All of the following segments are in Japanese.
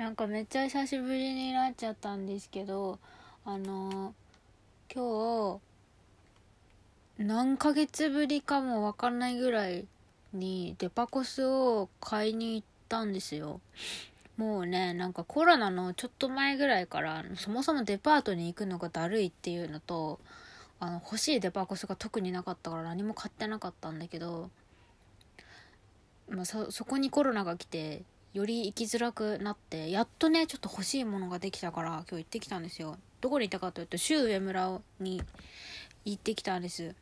なんかめっちゃ久しぶりになっちゃったんですけどあの今日何ヶ月ぶりかもわかんないぐらいにデパコスを買いに行ったんですよ。もうねなんかコロナのちょっと前ぐらいからそもそもデパートに行くのがだるいっていうのとあの欲しいデパコスが特になかったから何も買ってなかったんだけど、まあ、そそこにコロナが来てより行きづらくなってやっとねちょっと欲しいものができたから今日行ってきたんですよ。どこに行ったかというとシュウウエムラに行ってきたんです。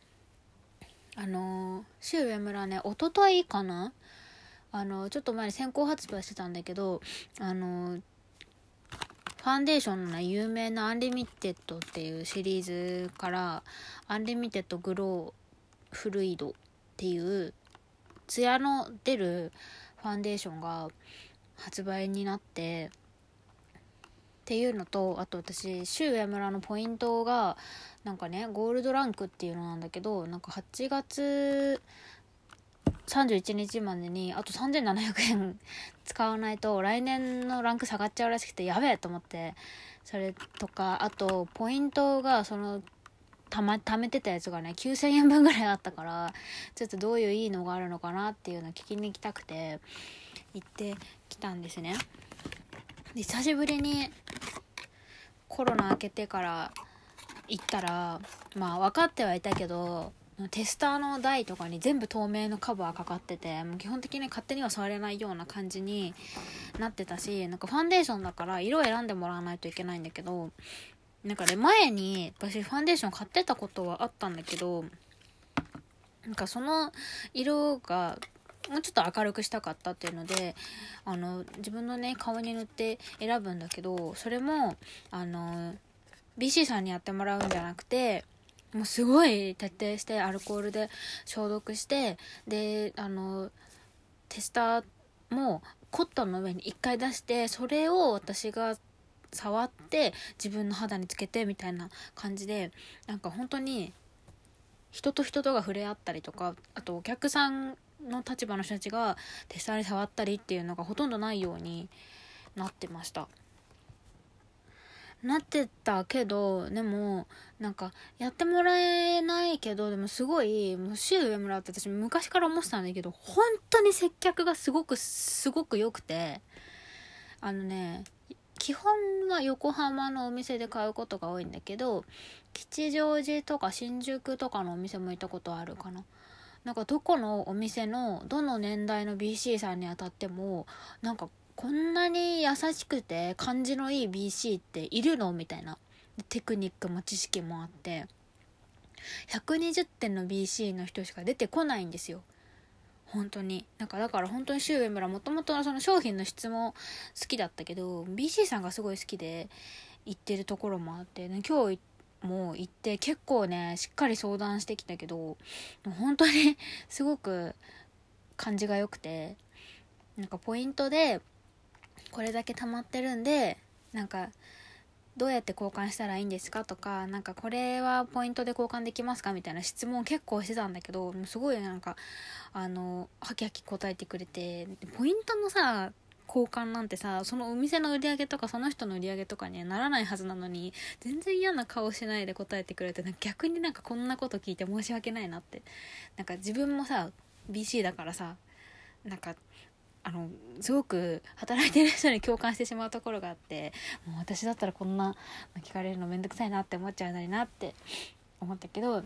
あのシュウウエムラね一昨日かな？あのちょっと前に先行発売してたんだけどあのファンデーションの、ね、有名なアンリミテッドっていうシリーズからアンリミテッドグローフルイドっていうツヤの出るファンデーションが発売になってっていうのとあと私周上村のポイントがなんかねゴールドランクっていうのなんだけどなんか8月31日までにあと3700円使わないと来年のランク下がっちゃうらしくてやべえと思ってそれとかあとポイントがそのたま貯めてたやつがね9000円分ぐらいあったからちょっとどういういいのがあるのかなっていうのを聞きに行きたくて行ってきたんですね。で久しぶりにコロナ明けてから行ったらまあ分かってはいたけどテスターの台とかに全部透明のカバーかかっててもう基本的に勝手には触れないような感じになってたしなんかファンデーションだから色選んでもらわないといけないんだけどなんかね前に私ファンデーション買ってたことはあったんだけどなんかその色がもうちょっと明るくしたかったっていうのであの自分のね顔に塗って選ぶんだけどそれもあの BC さんにやってもらうんじゃなくてもうすごい徹底してアルコールで消毒してであのテスターもコットンの上に1回出してそれを私が触って自分の肌につけてみたいな感じでなんか本当に人と人とが触れ合ったりとかあとお客さんの立場の人たちがテスターに触ったりっていうのがほとんどないようになってました。なってたけどでもなんかやってもらえないけどでもすごいもう週上村って私昔から思ってたんだけど本当に接客がすごくすごく良くてあのね基本は横浜のお店で買うことが多いんだけど吉祥寺とか新宿とかのお店も行ったことあるかな。なんかどこのお店のどの年代の BC さんにあたってもなんかこんなに優しくて感じのいい BC っているのみたいな。テクニックも知識もあって。120点の BC の人しか出てこないんですよ。本当に。なんかだから本当に周上村もともとその商品の質も好きだったけど BC さんがすごい好きで行ってるところもあって、ね、今日も行って結構ねしっかり相談してきたけど本当に すごく感じが良くてなんかポイントでこれだけ溜まってるんでなんかどうやって交換したらいいんですかとかなんかこれはポイントで交換できますかみたいな質問結構してたんだけどすごいなんかあのハキハキ答えてくれてポイントのさ交換なんてさそのお店の売り上げとかその人の売り上げとかにはならないはずなのに全然嫌な顔しないで答えてくれて逆になんかこんなこと聞いて申し訳ないなって。なんか自分もさ BC だからさなんかあのすごく働いてる人に共感してしまうところがあってもう私だったらこんな聞かれるのめんどくさいなって思っちゃうのになって思ったけど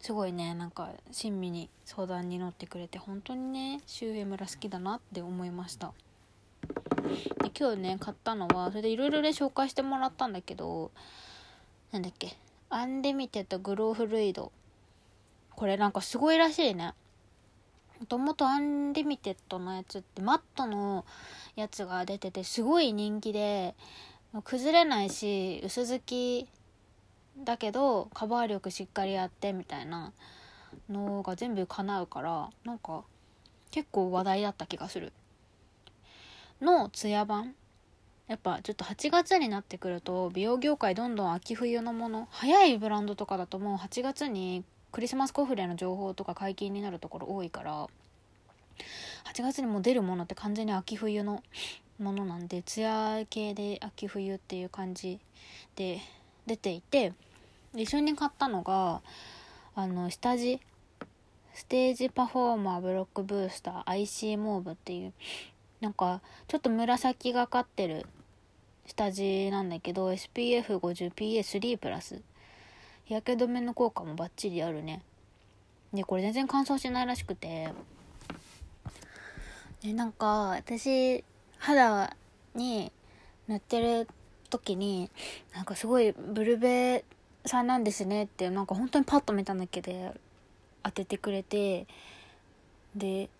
すごいねなんか親身に相談に乗ってくれて本当にね周平村好きだなって思いました。で今日ね買ったのはそれでいろいろね紹介してもらったんだけどなんだっけアンリミテッドグローフルイド。これなんかすごいらしいね。もともとアンリミテッドのやつってマットのやつが出ててすごい人気で崩れないし薄付きだけどカバー力しっかりあってみたいなのが全部叶うからなんか結構話題だった気がする。のツヤ版。やっぱちょっと8月になってくると美容業界どんどん秋冬のもの早いブランドとかだともう8月にクリスマスコフレの情報とか解禁になるところ多いから8月にも出るものって完全に秋冬のものなんでツヤ系で秋冬っていう感じで出ていて一緒に買ったのがあの下地ステージパフォーマーブロックブースター IC モーブっていうなんかちょっと紫がかってる下地なんだけど SPF50PA3 プラス日焼け止めの効果もバッチリあるね。でこれ全然乾燥しないらしくて。でなんか私肌に塗ってる時になんかすごいブルベさんなんですねってなんか本当にパッと見ただけで当ててくれてで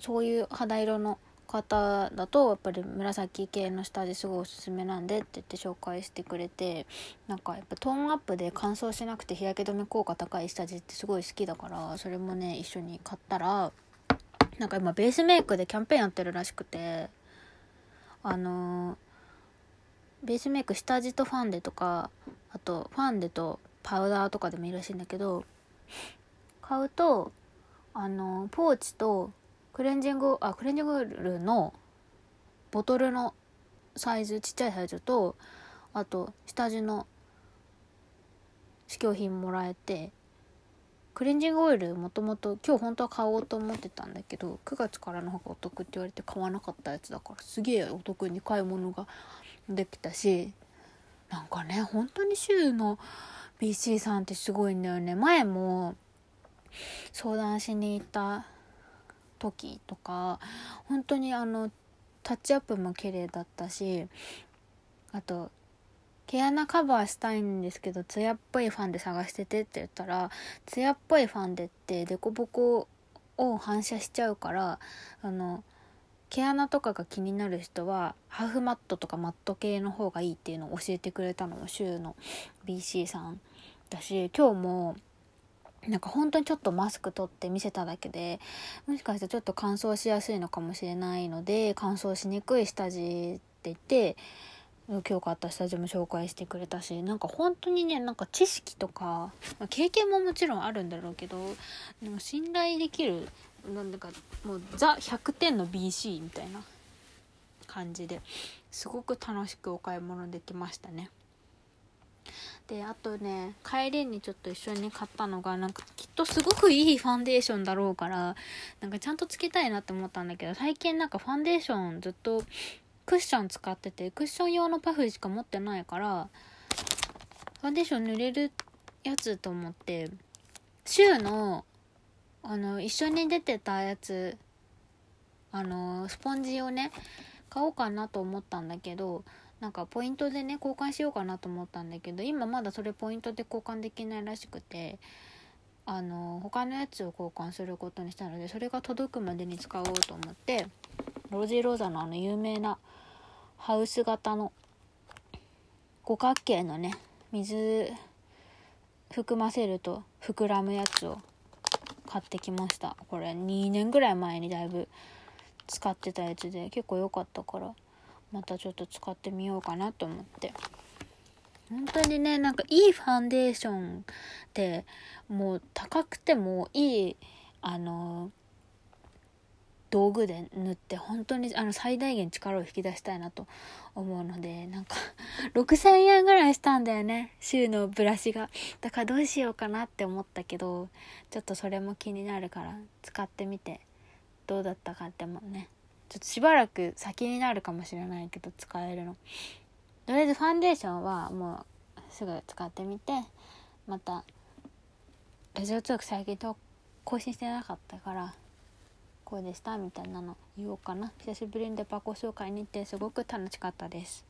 そういう肌色の方だとやっぱり紫系の下地すごいおすすめなんでって言って紹介してくれてなんかやっぱトーンアップで乾燥しなくて日焼け止め効果高い下地ってすごい好きだからそれもね一緒に買ったらなんか今ベースメイクでキャンペーンやってるらしくてあの、ベースメイク下地とファンデとかあとファンデとパウダーとかでもいいらしいんだけど買うとあの、ポーチとクレンジングあクレンジングオイルのボトルのサイズちっちゃいサイズとあと下地の試供品もらえてクレンジングオイルもともと今日本当は買おうと思ってたんだけど9月からの方がお得って言われて買わなかったやつだからすげえお得に買い物ができたしなんかね本当に週の BC さんってすごいんだよね。前も相談しに行った時とか本当にあのタッチアップも綺麗だったしあと毛穴カバーしたいんですけど艶っぽいファンデ探しててって言ったら艶っぽいファンデってデコボコを反射しちゃうからあの毛穴とかが気になる人はハーフマットとかマット系の方がいいっていうのを教えてくれたのも週の BC さんだし今日もなんか本当にちょっとマスク取って見せただけでもしかしたらちょっと乾燥しやすいのかもしれないので乾燥しにくい下地って言って今日買った下地も紹介してくれたしなんか本当にねなんか知識とか、まあ、経験ももちろんあるんだろうけどでも信頼できるなんだかもうザ100点の BC みたいな感じですごく楽しくお買い物できましたね。であとね帰りにちょっと一緒に買ったのがなんかきっとすごくいいファンデーションだろうからなんかちゃんとつけたいなって思ったんだけど最近なんかファンデーションずっとクッション使っててクッション用のパフしか持ってないからファンデーション塗れるやつと思ってシューのあの一緒に出てたやつあのスポンジをね買おうかなと思ったんだけどなんかポイントでね交換しようかなと思ったんだけど今まだそれポイントで交換できないらしくてあの他のやつを交換することにしたのでそれが届くまでに使おうと思ってロジーローザのあの有名なハウス型の五角形のね水含ませると膨らむやつを買ってきました。これ2年ぐらい前にだいぶ使ってたやつで結構良かったから。またちょっと使ってみようかなと思って。本当にねなんかいいファンデーションってもう高くてもいいあの道具で塗って本当にあの最大限力を引き出したいなと思うのでなんか 6000円ぐらいしたんだよね週のブラシが。だからどうしようかなって思ったけどちょっとそれも気になるから使ってみてどうだったかってもね。ちょっとしばらく先になるかもしれないけど使えるの。とりあえずファンデーションはもうすぐ使ってみてまたラジオトーク最近と更新してなかったからこうでしたみたいなの言おうかな。久しぶりにデパコ紹介に行ってすごく楽しかったです。